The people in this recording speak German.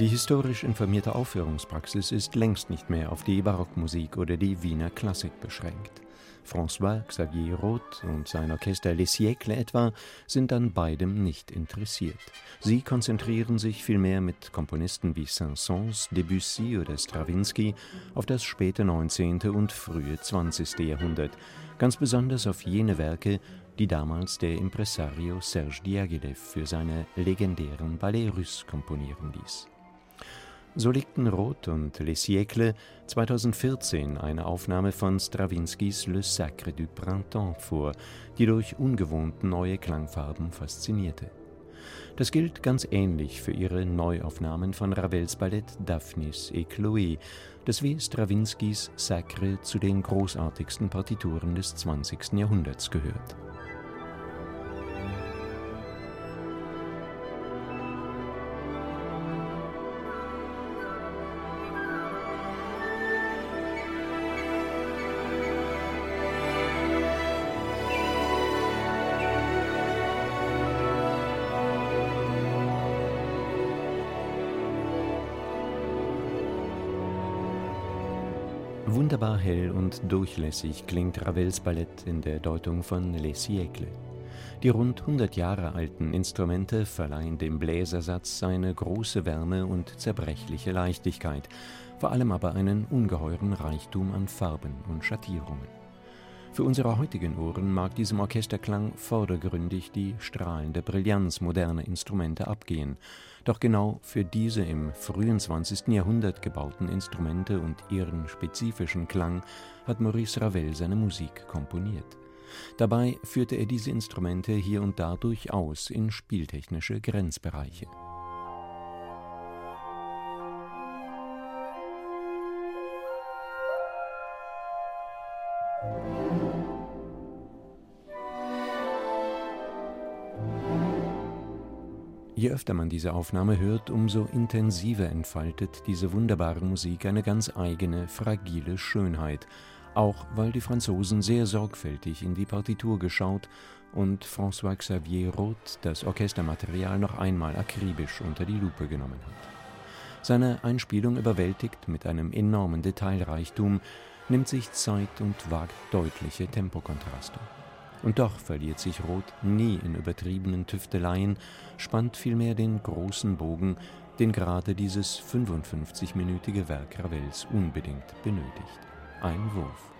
Die historisch informierte Aufführungspraxis ist längst nicht mehr auf die Barockmusik oder die Wiener Klassik beschränkt. François Xavier Roth und sein Orchester Les Siècles etwa sind an beidem nicht interessiert. Sie konzentrieren sich vielmehr mit Komponisten wie Saint-Saëns, Debussy oder Strawinsky auf das späte 19. und frühe 20. Jahrhundert, ganz besonders auf jene Werke, die damals der Impresario Serge Diaghilev für seine legendären Ballets Russes komponieren ließ so legten Roth und Les Siècles 2014 eine Aufnahme von Strawinskys Le Sacre du Printemps vor, die durch ungewohnt neue Klangfarben faszinierte. Das gilt ganz ähnlich für ihre Neuaufnahmen von Ravels Ballett Daphnis et Chloé, das wie Strawinskys Sacre zu den großartigsten Partituren des 20. Jahrhunderts gehört Wunderbar hell und durchlässig klingt Ravels Ballett in der Deutung von Les Siècles. Die rund 100 Jahre alten Instrumente verleihen dem Bläsersatz eine große Wärme und zerbrechliche Leichtigkeit, vor allem aber einen ungeheuren Reichtum an Farben und Schattierungen. Für unsere heutigen Ohren mag diesem Orchesterklang vordergründig die strahlende Brillanz moderner Instrumente abgehen, doch genau für diese im frühen 20. Jahrhundert gebauten Instrumente und ihren spezifischen Klang hat Maurice Ravel seine Musik komponiert. Dabei führte er diese Instrumente hier und da durchaus in spieltechnische Grenzbereiche Je öfter man diese Aufnahme hört, umso intensiver entfaltet diese wunderbare Musik eine ganz eigene, fragile Schönheit, auch weil die Franzosen sehr sorgfältig in die Partitur geschaut und François Xavier Roth das Orchestermaterial noch einmal akribisch unter die Lupe genommen hat. Seine Einspielung überwältigt mit einem enormen Detailreichtum, nimmt sich Zeit und wagt deutliche Tempokontraste. Und doch verliert sich Roth nie in übertriebenen Tüfteleien, spannt vielmehr den großen Bogen, den gerade dieses 55-minütige Werk Ravels unbedingt benötigt. Ein Wurf.